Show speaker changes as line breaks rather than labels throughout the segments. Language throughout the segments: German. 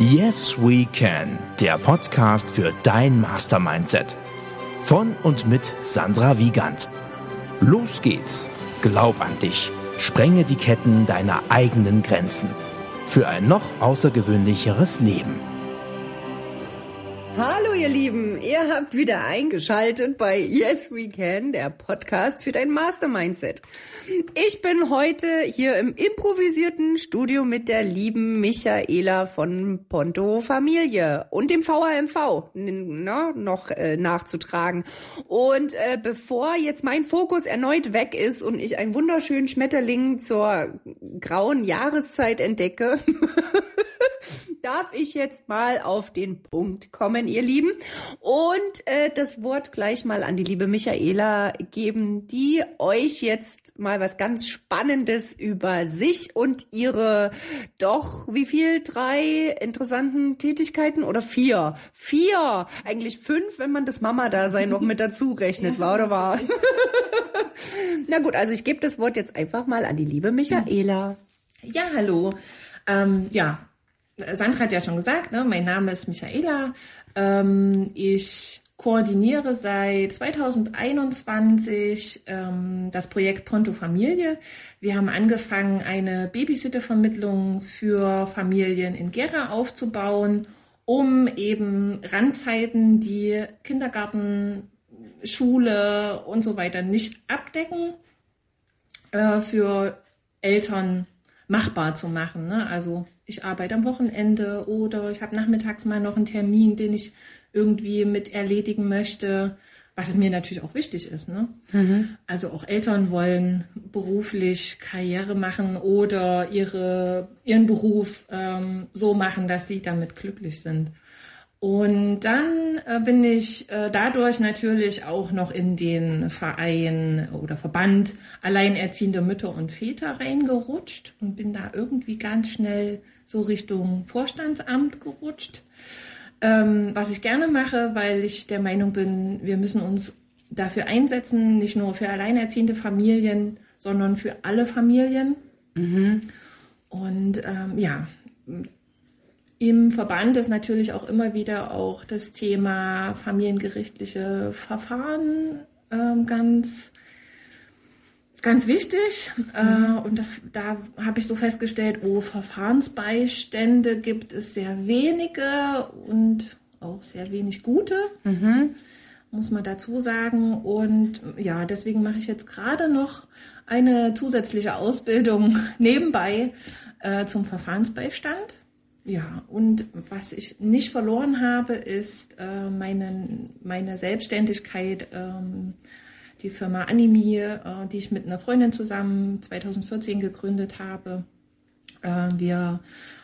Yes We Can, der Podcast für dein Mastermindset. Von und mit Sandra Wiegand. Los geht's. Glaub an dich. Sprenge die Ketten deiner eigenen Grenzen. Für ein noch außergewöhnlicheres Leben.
Hallo ihr Lieben, ihr habt wieder eingeschaltet bei Yes We Can, der Podcast für dein Mastermindset. Ich bin heute hier im improvisierten Studio mit der lieben Michaela von Ponto Familie und dem VHMV na, noch äh, nachzutragen. Und äh, bevor jetzt mein Fokus erneut weg ist und ich einen wunderschönen Schmetterling zur grauen Jahreszeit entdecke, darf ich jetzt mal auf den Punkt kommen, ihr Lieben, und äh, das Wort gleich mal an die liebe Michaela geben, die euch jetzt mal was ganz Spannendes über sich und ihre doch, wie viel, drei interessanten Tätigkeiten oder vier? Vier, eigentlich fünf, wenn man das Mama-Dasein noch mit dazu rechnet, ja, war oder war? Na gut, also ich gebe das Wort jetzt einfach mal an die liebe Michaela.
Ja, hallo. Ähm, ja, Sandra hat ja schon gesagt, ne, mein Name ist Michaela. Ähm, ich koordiniere seit 2021 ähm, das Projekt Ponto Familie. Wir haben angefangen, eine Babysittervermittlung für Familien in Gera aufzubauen, um eben Randzeiten, die Kindergarten, Schule und so weiter nicht abdecken, äh, für Eltern machbar zu machen. Ne? Also ich arbeite am Wochenende oder ich habe nachmittags mal noch einen Termin, den ich irgendwie mit erledigen möchte, was mir natürlich auch wichtig ist. Ne? Mhm. Also auch Eltern wollen beruflich Karriere machen oder ihre, ihren Beruf ähm, so machen, dass sie damit glücklich sind. Und dann bin ich äh, dadurch natürlich auch noch in den Verein oder Verband Alleinerziehende Mütter und Väter reingerutscht und bin da irgendwie ganz schnell so Richtung Vorstandsamt gerutscht. Ähm, was ich gerne mache, weil ich der Meinung bin, wir müssen uns dafür einsetzen, nicht nur für alleinerziehende Familien, sondern für alle Familien. Mhm. Und ähm, ja, im Verband ist natürlich auch immer wieder auch das Thema familiengerichtliche Verfahren ähm, ganz ganz wichtig. Äh, mhm. und das, da habe ich so festgestellt, wo Verfahrensbeistände gibt es sehr wenige und auch sehr wenig gute. Mhm. Muss man dazu sagen. Und ja, deswegen mache ich jetzt gerade noch eine zusätzliche Ausbildung nebenbei äh, zum Verfahrensbeistand. Ja, und was ich nicht verloren habe, ist äh, meine, meine Selbstständigkeit. Ähm, die Firma Animi, äh, die ich mit einer Freundin zusammen 2014 gegründet habe. Äh, wir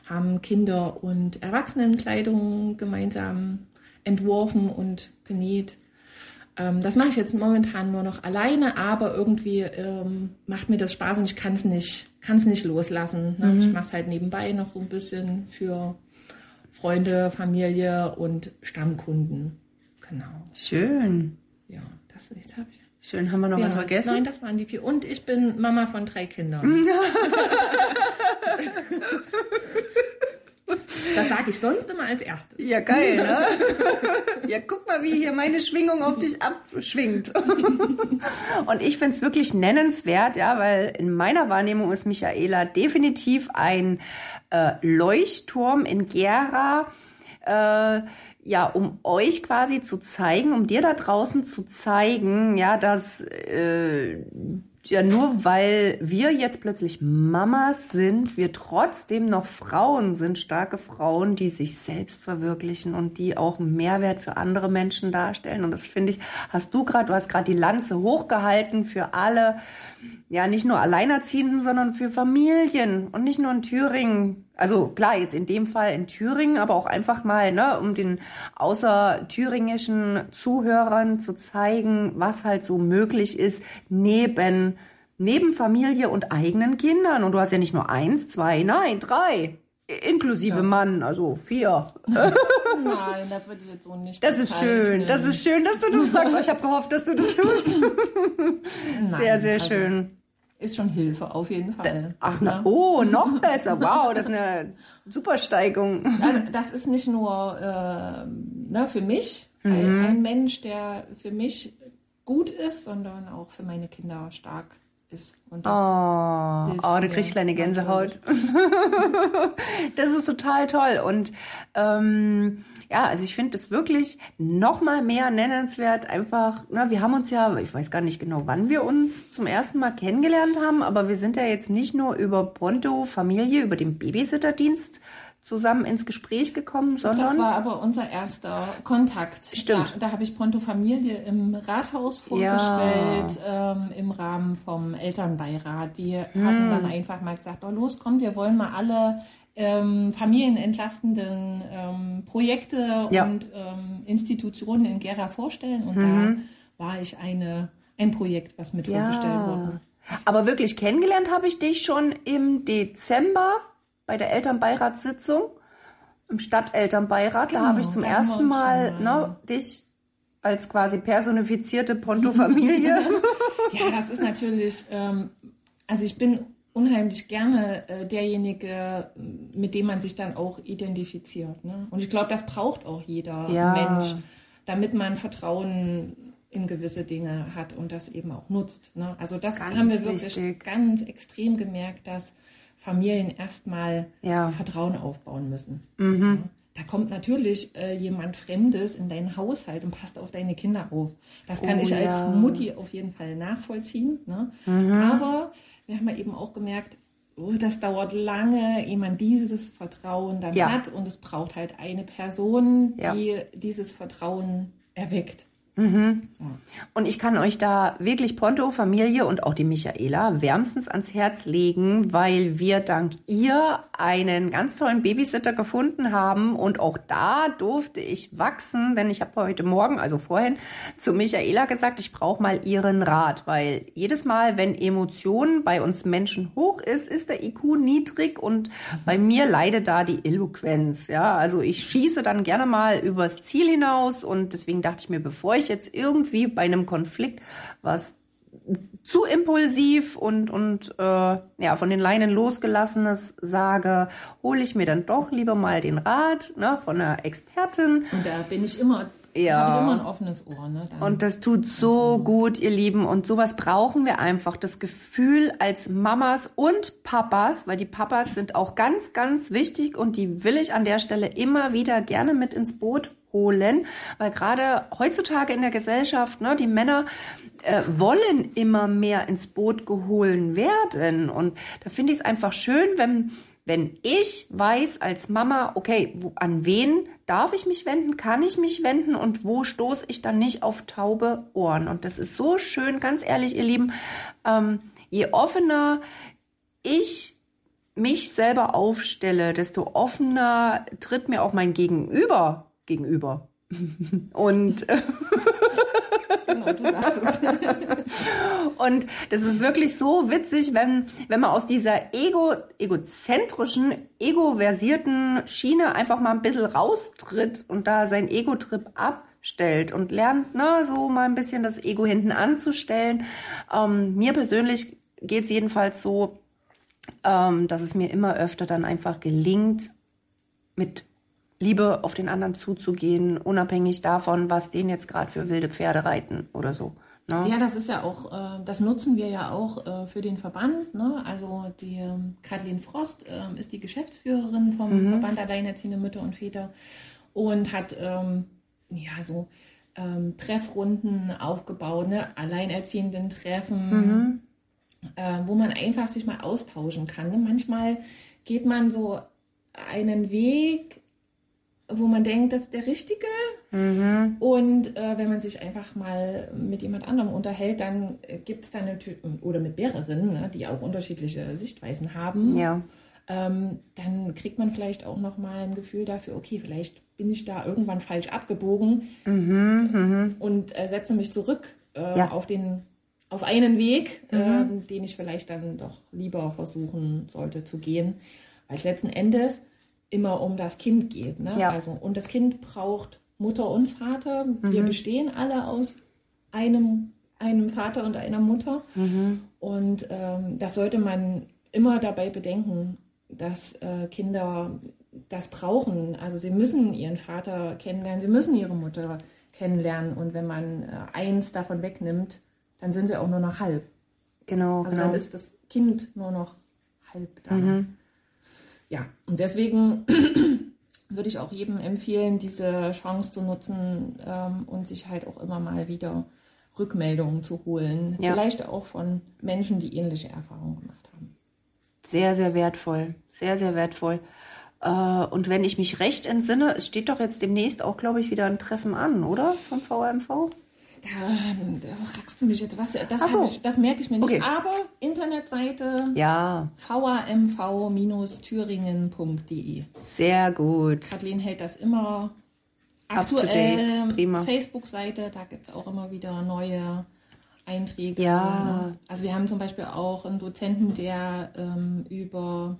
haben Kinder- und Erwachsenenkleidung gemeinsam entworfen und genäht. Ähm, das mache ich jetzt momentan nur noch alleine, aber irgendwie ähm, macht mir das Spaß und ich kann es nicht, kann's nicht loslassen. Ne? Mhm. Ich mache es halt nebenbei noch so ein bisschen für Freunde, Familie und Stammkunden. Genau.
Schön.
Ja, das jetzt habe ich.
Schön, haben wir noch ja. was vergessen?
Nein, das waren die vier. Und ich bin Mama von drei Kindern. Das sage ich sonst immer als erstes.
Ja, geil, ne? Ja, guck mal, wie hier meine Schwingung auf dich abschwingt. Und ich finde es wirklich nennenswert, ja, weil in meiner Wahrnehmung ist Michaela definitiv ein äh, Leuchtturm in Gera. Äh, ja, um euch quasi zu zeigen, um dir da draußen zu zeigen, ja, dass äh, ja nur weil wir jetzt plötzlich Mamas sind, wir trotzdem noch Frauen sind, starke Frauen, die sich selbst verwirklichen und die auch Mehrwert für andere Menschen darstellen. Und das finde ich, hast du gerade, du hast gerade die Lanze hochgehalten für alle, ja, nicht nur Alleinerziehenden, sondern für Familien und nicht nur in Thüringen. Also klar, jetzt in dem Fall in Thüringen, aber auch einfach mal, ne, um den außerthüringischen Zuhörern zu zeigen, was halt so möglich ist neben neben Familie und eigenen Kindern. Und du hast ja nicht nur eins, zwei, nein, drei. Inklusive ja. Mann, also vier.
Nein, das würde ich jetzt so nicht
Das ist schön, das ist schön, dass du das sagst. Ich habe gehofft, dass du das tust. Nein, sehr, sehr also, schön.
Ist schon Hilfe, auf jeden Fall.
Ach, na, oh, noch besser. Wow, das ist eine super Steigung.
Das ist nicht nur äh, ne, für mich, mhm. ein, Mensch, der für mich gut ist, sondern auch für meine Kinder stark ist.
Und das oh, oh da kriegst du eine Gänsehaut. das ist total toll. Und ähm, ja, also ich finde das wirklich noch mal mehr nennenswert. Einfach, na, wir haben uns ja, ich weiß gar nicht genau, wann wir uns zum ersten Mal kennengelernt haben, aber wir sind ja jetzt nicht nur über Ponto Familie, über den Babysitterdienst zusammen ins Gespräch gekommen, sondern.
Das war aber unser erster Kontakt.
Stimmt.
Da, da habe ich Ponto Familie im Rathaus vorgestellt, ja. ähm, im Rahmen vom Elternbeirat. Die hm. hatten dann einfach mal gesagt, oh los, kommt, wir wollen mal alle ähm, familienentlastenden ähm, Projekte ja. und ähm, Institutionen in Gera vorstellen. Und mhm. da war ich eine, ein Projekt, was mit ja. vorgestellt wurde.
Aber wirklich kennengelernt habe ich dich schon im Dezember bei der Elternbeiratssitzung im Stadtelternbeirat. Genau, da habe ich zum ersten Mal ne, dich als quasi personifizierte Ponto-Familie.
ja, das ist natürlich, ähm, also ich bin unheimlich gerne äh, derjenige, mit dem man sich dann auch identifiziert. Ne? Und ich glaube, das braucht auch jeder ja. Mensch, damit man Vertrauen in gewisse Dinge hat und das eben auch nutzt. Ne? Also das ganz haben wir wirklich wichtig. ganz extrem gemerkt, dass Familien erstmal ja. Vertrauen aufbauen müssen. Mhm. Ja. Da kommt natürlich äh, jemand Fremdes in deinen Haushalt und passt auf deine Kinder auf. Das kann oh, ich als ja. Mutti auf jeden Fall nachvollziehen. Ne? Mhm. Aber wir haben ja eben auch gemerkt, oh, das dauert lange, ehe man dieses Vertrauen dann hat. Und es braucht halt eine Person, die dieses Vertrauen erweckt.
Mhm. Und ich kann euch da wirklich Ponto, Familie und auch die Michaela wärmstens ans Herz legen, weil wir dank ihr einen ganz tollen Babysitter gefunden haben und auch da durfte ich wachsen, denn ich habe heute Morgen, also vorhin, zu Michaela gesagt, ich brauche mal ihren Rat, weil jedes Mal, wenn Emotionen bei uns Menschen hoch ist, ist der IQ niedrig und bei mir leidet da die Eloquenz. Ja, also ich schieße dann gerne mal übers Ziel hinaus und deswegen dachte ich mir, bevor ich ich jetzt irgendwie bei einem Konflikt was zu impulsiv und, und äh, ja, von den Leinen losgelassenes sage, hole ich mir dann doch lieber mal den Rat ne, von einer Expertin.
Und da bin ich immer ja. immer ein offenes Ohr. Ne?
und das tut so gut, ihr Lieben. Und sowas brauchen wir einfach. Das Gefühl als Mamas und Papas, weil die Papas sind auch ganz, ganz wichtig und die will ich an der Stelle immer wieder gerne mit ins Boot holen, weil gerade heutzutage in der Gesellschaft, ne, die Männer äh, wollen immer mehr ins Boot geholt werden. Und da finde ich es einfach schön, wenn, wenn ich weiß als Mama, okay, wo, an wen darf ich mich wenden, kann ich mich wenden und wo stoße ich dann nicht auf taube Ohren. Und das ist so schön, ganz ehrlich, ihr Lieben, ähm, je offener ich mich selber aufstelle, desto offener tritt mir auch mein Gegenüber gegenüber. Und genau, du sagst es. und das ist wirklich so witzig, wenn, wenn man aus dieser ego, egozentrischen, ego-versierten Schiene einfach mal ein bisschen raustritt und da sein Ego-Trip abstellt und lernt, ne, so mal ein bisschen das Ego hinten anzustellen. Ähm, mir persönlich geht es jedenfalls so, ähm, dass es mir immer öfter dann einfach gelingt, mit Liebe auf den anderen zuzugehen, unabhängig davon, was den jetzt gerade für wilde Pferde reiten oder so.
Ne? Ja, das ist ja auch, äh, das nutzen wir ja auch äh, für den Verband. Ne? Also die ähm, Kathleen Frost äh, ist die Geschäftsführerin vom mhm. Verband Alleinerziehende Mütter und Väter und hat ähm, ja so ähm, Treffrunden aufgebaut, ne? Alleinerziehenden Treffen, mhm. äh, wo man einfach sich mal austauschen kann. Ne? Manchmal geht man so einen Weg wo man denkt, das ist der Richtige. Mhm. Und äh, wenn man sich einfach mal mit jemand anderem unterhält, dann gibt es da natürlich, oder mit mehreren, ne, die auch unterschiedliche Sichtweisen haben.
Ja.
Ähm, dann kriegt man vielleicht auch noch mal ein Gefühl dafür, okay, vielleicht bin ich da irgendwann falsch abgebogen mhm, mhm. und äh, setze mich zurück äh, ja. auf den auf einen Weg, mhm. Ähm, den ich vielleicht dann doch lieber versuchen sollte zu gehen. Weil letzten Endes immer um das Kind geht. Ne? Ja. Also, und das Kind braucht Mutter und Vater. Wir mhm. bestehen alle aus einem, einem Vater und einer Mutter. Mhm. Und ähm, das sollte man immer dabei bedenken, dass äh, Kinder das brauchen. Also sie müssen ihren Vater kennenlernen, sie müssen ihre Mutter kennenlernen. Und wenn man äh, eins davon wegnimmt, dann sind sie auch nur noch halb.
Genau,
Also
genau.
dann ist das Kind nur noch halb da.
Mhm.
Ja, und deswegen würde ich auch jedem empfehlen, diese Chance zu nutzen ähm, und sich halt auch immer mal wieder Rückmeldungen zu holen.
Ja.
Vielleicht auch von Menschen, die ähnliche Erfahrungen gemacht haben.
Sehr, sehr wertvoll. Sehr, sehr wertvoll. Äh, Und wenn ich mich recht entsinne, es steht doch jetzt demnächst auch, glaube ich, wieder ein Treffen an, oder? Vom VRMV?
Da, fragst du mich jetzt was. Das,
so.
ich, das merke ich mir nicht.
Okay.
Aber Internetseite
Ja,
vamv-thüringen.de.
sehr gut.
Kathleen hält das immer aktuell. Facebook-Seite, da gibt es auch immer wieder neue Einträge.
Ja.
Also wir haben zum Beispiel auch einen Dozenten, der ähm, über,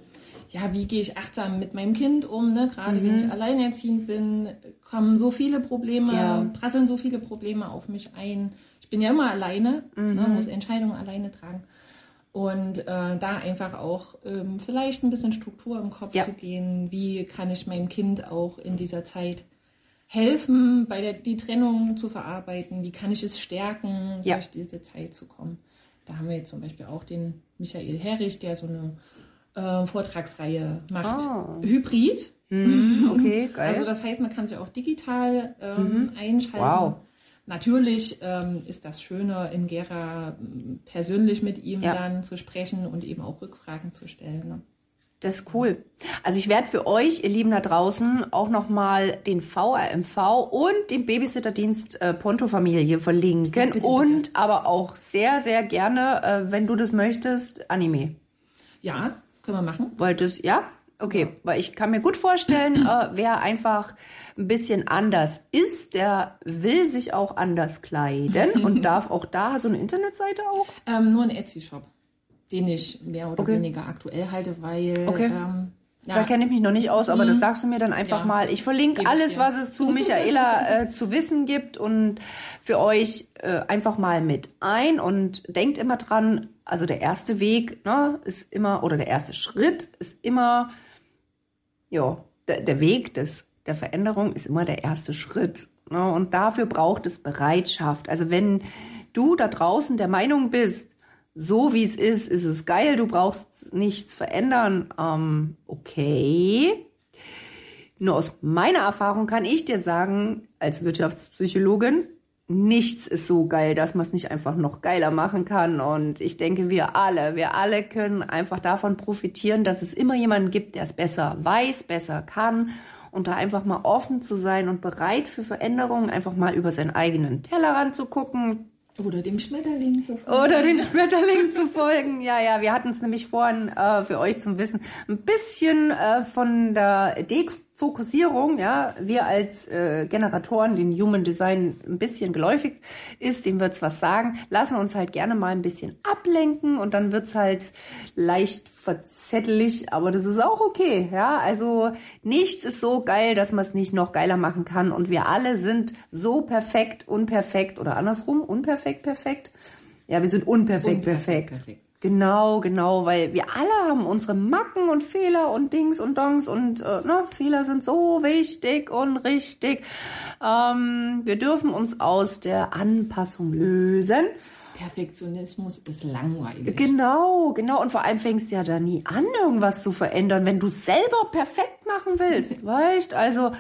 ja, wie gehe ich achtsam mit meinem Kind um, ne? gerade wenn ich alleinerziehend bin, kommen so viele Probleme,
Mhm. Ja.
prasseln so viele Probleme auf mich ein. Ich bin ja immer alleine,
Mhm.
ne? muss Entscheidungen alleine tragen. Und äh, da einfach auch ähm, vielleicht ein bisschen Struktur im Kopf
Ja.
zu gehen. Wie kann ich meinem Kind auch in dieser Zeit helfen, bei der die Trennung zu verarbeiten? Wie kann ich es stärken,
Ja.
durch diese Zeit zu kommen? Da haben wir jetzt zum Beispiel auch den Michael Herrich, der so eine äh, Vortragsreihe macht.
Ah.
Hybrid.
Mhm, okay, geil.
Also das heißt, man kann sich auch digital ähm, einschalten.
Wow.
Natürlich ähm, ist das Schöner, in Gera persönlich mit ihm
Ja.
dann zu sprechen und eben auch Rückfragen zu stellen. Ne?
Das ist cool. Also ich werde für euch, ihr Lieben da draußen, auch nochmal den VRMV und den Babysitterdienst äh, Ponto Familie verlinken.
bitte,
und aber auch sehr, sehr gerne, äh, wenn du das möchtest, Anime.
Ja, können wir machen.
Wolltest, ja? Okay, weil ich kann mir gut vorstellen, äh, wer einfach ein bisschen anders ist, der will sich auch anders kleiden und darf auch da so eine Internetseite auch.
Ähm, nur ein Etsy-Shop, den ich mehr oder
Okay.
weniger aktuell halte, weil
Okay.
ähm, ja,
Da kenne ich mich noch nicht aus, aber das sagst du mir dann einfach
Ja.
mal. Ich verlinke
Gebe ich
alles,
dir.
was es zu Michaela äh, zu wissen gibt und für euch äh, einfach mal mit ein und denkt immer dran, also der erste Weg ne, ist immer, oder der erste Schritt ist immer, ja, der, der Weg des, der Veränderung ist immer der erste Schritt. Ne, und dafür braucht es Bereitschaft. Also wenn du da draußen der Meinung bist, so wie es ist, ist es geil, du brauchst nichts verändern, ähm, okay. Nur aus meiner Erfahrung kann ich dir sagen, als Wirtschaftspsychologin, nichts ist so geil, dass man es nicht einfach noch geiler machen kann. Und ich denke, wir alle, wir alle können einfach davon profitieren, dass es immer jemanden gibt, der es besser weiß, besser kann. Und da einfach mal offen zu sein und bereit für Veränderungen, einfach mal über seinen eigenen Tellerrand zu gucken,
oder dem Schmetterling zu folgen.
oder den Schmetterling zu folgen. Ja, ja, wir hatten es nämlich vorhin äh, für euch zum Wissen ein bisschen äh, von der Defokussierung, ja, wir als äh, Generatoren, den Human Design ein bisschen geläufig ist, dem wird's was sagen, lassen uns halt gerne mal ein bisschen ablenken und dann wird's halt leicht verzettelig, aber das ist auch okay, ja, also nichts ist so geil, dass man es nicht noch geiler machen kann und wir alle sind so perfekt, unperfekt oder andersrum, unperfekt, perfekt. Ja, wir sind unperfekt,
Unperfekt,
perfekt.
perfekt.
Genau, genau, weil wir alle haben unsere Macken und Fehler und Dings und Dongs und äh, ne, Fehler sind so wichtig und richtig. Ähm, wir dürfen uns aus der Anpassung lösen.
Perfektionismus ist langweilig.
Genau, genau. Und vor allem fängst du ja da nie an, irgendwas zu verändern, wenn du selber perfekt machen willst. Weißt, also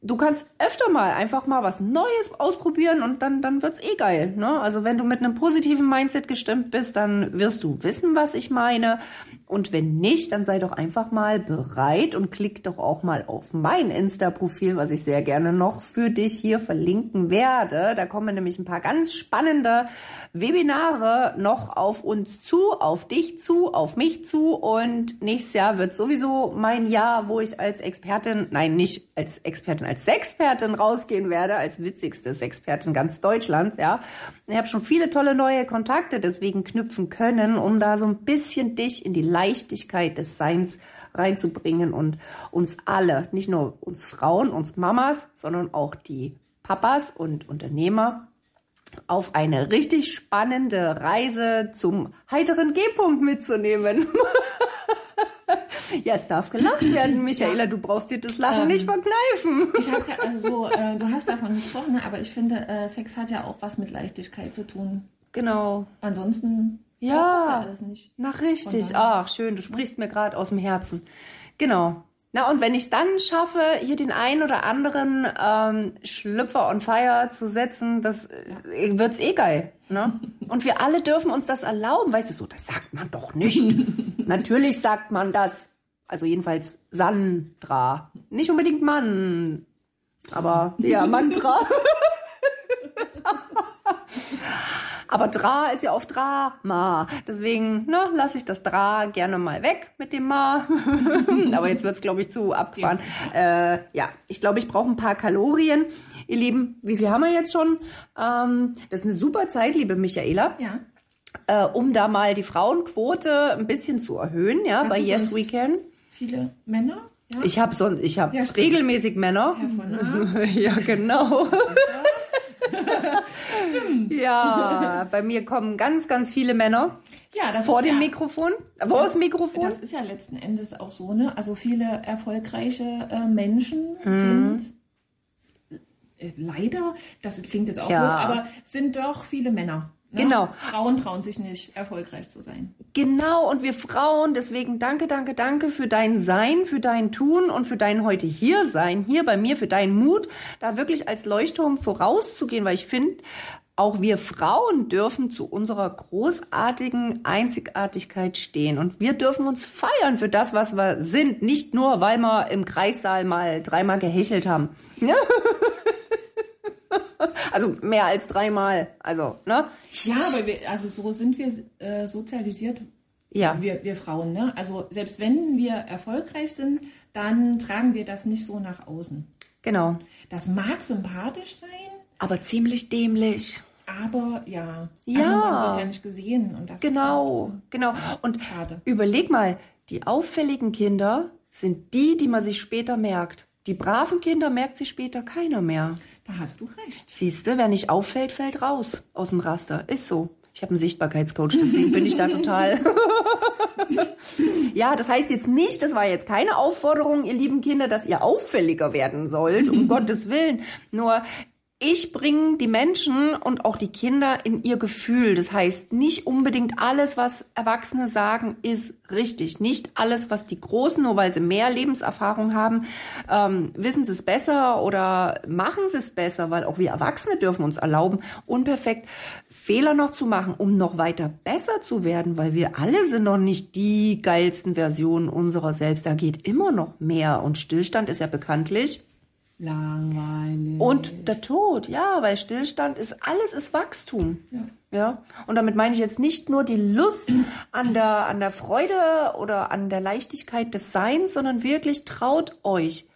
du kannst öfter mal einfach mal was Neues ausprobieren und dann, dann wird's eh geil. Ne? Also wenn du mit einem positiven Mindset gestimmt bist, dann wirst du wissen, was ich meine. Und wenn nicht, dann sei doch einfach mal bereit und klick doch auch mal auf mein Insta-Profil, was ich sehr gerne noch für dich hier verlinken werde. Da kommen nämlich ein paar ganz spannende Webinare noch auf uns zu, auf dich zu, auf mich zu. Und nächstes Jahr wird sowieso mein Jahr, wo ich als Expertin, nein, nicht als Expertin, als Sexpertin rausgehen werde, als witzigste Sexpertin ganz Deutschlands, ja. Ich habe schon viele tolle neue Kontakte deswegen knüpfen können, um da so ein bisschen dich in die Leichtigkeit des Seins reinzubringen und uns alle, nicht nur uns Frauen, uns Mamas, sondern auch die Papas und Unternehmer auf eine richtig spannende Reise zum heiteren G-Punkt mitzunehmen. ja, es darf gelacht werden, Michaela. Du brauchst dir das Lachen
Ähm,
nicht verkneifen.
Ich habe ja, also so, äh, du hast davon gesprochen, ne, aber ich finde, äh, Sex hat ja auch was mit Leichtigkeit zu tun.
Genau.
Ansonsten
Ja.
das ja alles nicht.
Na richtig. Ach, schön. Du sprichst mir gerade aus dem Herzen. Genau. Na, und wenn ich es dann schaffe, hier den einen oder anderen ähm, Schlüpfer on fire zu setzen, das äh, wird's eh geil. Ne? Und wir alle dürfen uns das erlauben. Weißt du, so, das sagt man doch nicht. Natürlich sagt man das. Also jedenfalls Sandra. Nicht unbedingt Mann. Aber ja, Mantra. Aber Dra ist ja oft Drama. Deswegen ne, lasse ich das Dra gerne mal weg mit dem Ma. Aber jetzt wird's glaube ich, zu abgefahren. Äh, ja, ich glaube, ich brauche ein paar Kalorien. Ihr Lieben, wie viel haben wir jetzt schon? Ähm, das ist eine super Zeit, liebe Michaela,
Ja.
äh, um da mal die Frauenquote ein bisschen zu erhöhen, ja,
Hast
bei Yes We Can.
Viele Männer. Ja.
Ich habe so, ich habe
Ja, stimmt.
regelmäßig Männer. Ja, genau. Ja, bei mir kommen ganz, ganz viele Männer
Ja, das
vor
ist
dem
ja,
Mikrofon. Vor das Mikrofon?
Das ist ja letzten Endes auch so, ne? Also viele erfolgreiche äh, Menschen
Mhm.
sind äh, leider, das klingt jetzt auch
Ja.
gut, aber sind doch viele Männer. Ne?
Genau.
Frauen trauen sich nicht, erfolgreich zu sein.
Genau, und wir Frauen, deswegen danke, danke, danke für dein Sein, für dein Tun und für dein heute hier sein, hier bei mir, für deinen Mut, da wirklich als Leuchtturm vorauszugehen, weil ich finde, auch wir Frauen dürfen zu unserer großartigen Einzigartigkeit stehen und wir dürfen uns feiern für das, was wir sind, nicht nur, weil wir im Kreissaal mal dreimal gehechelt haben. Also mehr als dreimal, also, ne?
Ja, aber wir, also so sind wir äh, sozialisiert,
Ja,
wir, wir Frauen, ne? Also selbst wenn wir erfolgreich sind, dann tragen wir das nicht so nach außen.
genau.
Das mag sympathisch sein,
Aber ziemlich dämlich.
aber ja,
Ja.
Also man wird ja nicht gesehen und das
Genau,
ist
genau. Und
Schade.
überleg mal, die auffälligen Kinder sind die, die man sich später merkt. Die braven Kinder merkt sich später keiner mehr.
Da hast du recht.
Siehst du, wer nicht auffällt, fällt raus aus dem Raster. Ist so. Ich habe einen Sichtbarkeitscoach, deswegen bin ich da total. ja, das heißt jetzt nicht, das war jetzt keine Aufforderung, ihr lieben Kinder, dass ihr auffälliger werden sollt, um Gottes Willen. Nur ich bringe die Menschen und auch die Kinder in ihr Gefühl. Das heißt, nicht unbedingt alles, was Erwachsene sagen, ist richtig. Nicht alles, was die Großen, nur weil sie mehr Lebenserfahrung haben, ähm, wissen sie es besser oder machen sie es besser, weil auch wir Erwachsene dürfen uns erlauben, unperfekt Fehler noch zu machen, um noch weiter besser zu werden, weil wir alle sind noch nicht die geilsten Versionen unserer selbst. Da geht immer noch mehr und Stillstand ist ja bekanntlich
Langweilig.
und der Tod, ja, weil Stillstand ist, alles ist Wachstum.
Ja.
Ja. Und damit meine ich jetzt nicht nur die Lust an der, an der Freude oder an der Leichtigkeit des Seins, sondern wirklich traut euch.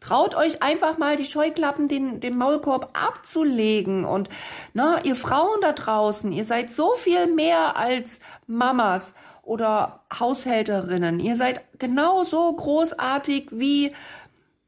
Traut euch einfach mal die Scheuklappen, den, den Maulkorb abzulegen. Und na, ihr Frauen da draußen, ihr seid so viel mehr als Mamas oder Haushälterinnen. Ihr seid genauso großartig wie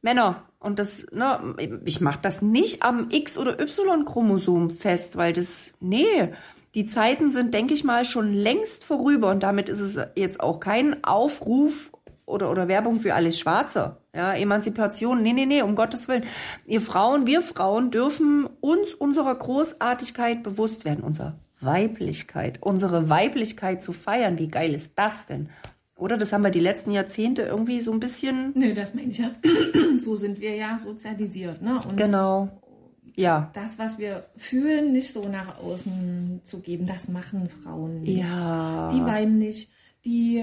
Männer. Und das, ne, ich mache das nicht am X- oder Y-Chromosom fest, weil das, nee, die Zeiten sind, denke ich mal, schon längst vorüber. Und damit ist es jetzt auch kein Aufruf oder, oder Werbung für alles Schwarze. Ja, Emanzipation, nee, nee, nee, um Gottes Willen. Ihr Frauen, wir Frauen dürfen uns unserer Großartigkeit bewusst werden, unserer Weiblichkeit, unsere Weiblichkeit zu feiern. Wie geil ist das denn? Oder das haben wir die letzten Jahrzehnte irgendwie so ein bisschen
Nö, das meine ich ja. so sind wir ja sozialisiert, ne? Und
Genau. Ja.
das, was wir fühlen, nicht so nach außen zu geben, das machen Frauen nicht.
Ja.
Die weinen nicht, die,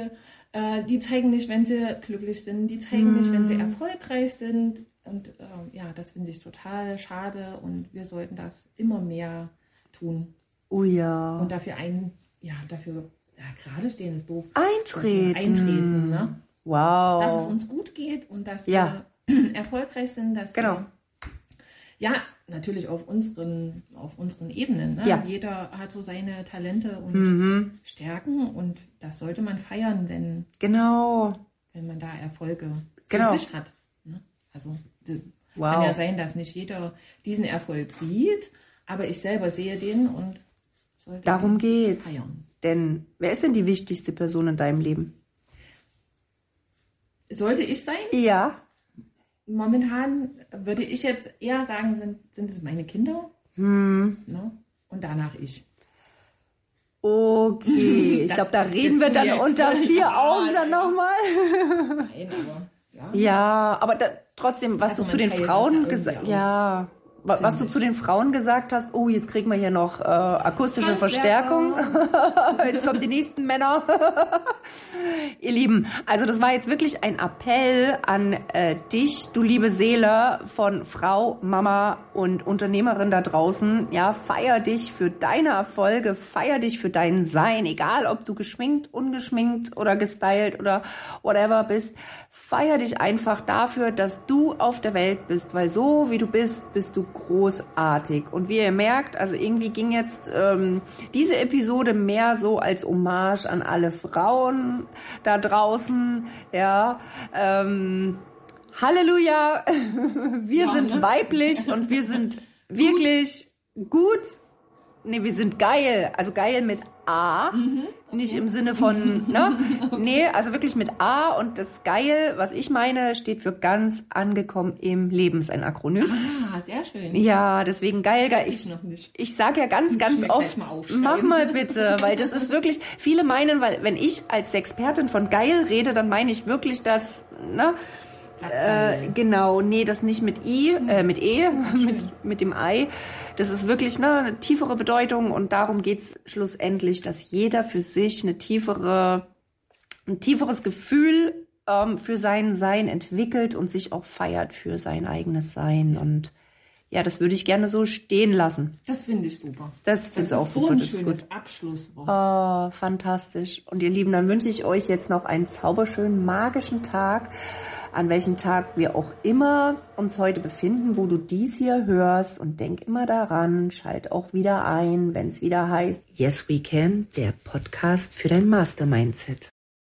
äh, die zeigen nicht, wenn sie glücklich sind, die zeigen nicht, wenn sie
Mhm.
erfolgreich sind. Und ähm, ja, das finde ich total schade und wir sollten das immer mehr tun
Oh ja.
und dafür ein, ja, dafür ja, gerade stehen ist doof.
Eintreten.
Eintreten, ne?
Wow.
dass es uns gut geht und dass
Ja.
wir erfolgreich sind, dass
Genau.
wir ja natürlich auf unseren auf unseren Ebenen. Ne?
Ja. Mhm.
Jeder hat so seine Talente und Stärken und das sollte man feiern, wenn
genau.
wenn man da Erfolge
Genau.
für sich hat. Ne? Also
Wow.
kann ja sein, dass nicht jeder diesen Erfolg sieht, Aber ich selber sehe den und sollte
Darum geht's.
feiern.
Denn wer ist denn die wichtigste Person in deinem Leben?
Sollte ich sein?
Ja.
Momentan würde ich jetzt eher sagen, sind, sind es meine Kinder.
Hm.
Ne? Und danach ich.
Okay, ich glaube, da reden wir dann unter vier
Ja,
Augen dann nochmal.
Nein, aber ja.
Ja, aber da, trotzdem, was
Also
du zu den Frauen
ja
gesagt
irgendwie
ja, wa- was du zu den Frauen gesagt hast, oh, jetzt kriegen wir hier noch äh, akustische. Verstärkung. jetzt kommen die nächsten Männer. Ihr Lieben, also das war jetzt wirklich ein Appell an äh, dich, du liebe Seele von Frau, Mama und Unternehmerin da draußen. Ja, feier dich für deine Erfolge, feier dich für dein Sein, egal ob du geschminkt, ungeschminkt oder gestylt oder whatever bist. Feier dich einfach dafür, dass du auf der Welt bist, weil so wie du bist, bist du großartig. Und wie ihr merkt, also irgendwie ging jetzt ähm, diese Episode mehr so als Hommage an alle Frauen da draußen. Ja, ähm, Halleluja, wir
Ja,
sind
ne?
weiblich und wir sind wirklich gut. Nee, wir sind geil. Also geil mit A. Nicht im Sinne von, ne? Nee, also wirklich mit A. Und das geil, was ich meine, steht für ganz angekommen im Leben. Ist ein Akronym.
Ah, sehr schön.
Ja, deswegen geil, geil.
Ich
Ich, ich sage ja ganz, ganz oft,
mal
mach mal bitte, weil das ist wirklich, viele meinen, weil wenn ich als Expertin von geil rede, dann meine ich wirklich das, ne? Äh, genau, nee, das nicht mit I, äh, mit E, mit, mit dem Ei. Das ist wirklich ne, eine tiefere Bedeutung und darum geht's schlussendlich, dass jeder für sich eine tiefere, ein tieferes Gefühl ähm, für sein Sein entwickelt und sich auch feiert für sein eigenes Sein. Und ja, das würde ich gerne so stehen lassen.
Das finde ich super.
Das,
Das
ist auch
so
super,
ein
ist gut.
schönes Abschlusswort.
Oh, fantastisch. Und ihr Lieben, dann wünsche ich euch jetzt noch einen zauberschönen, magischen Tag, an welchem Tag wir auch immer uns heute befinden, wo du dies hier hörst. Und denk immer daran, schalt auch wieder ein, wenn es wieder heißt Yes We Can, der Podcast für dein Mastermindset.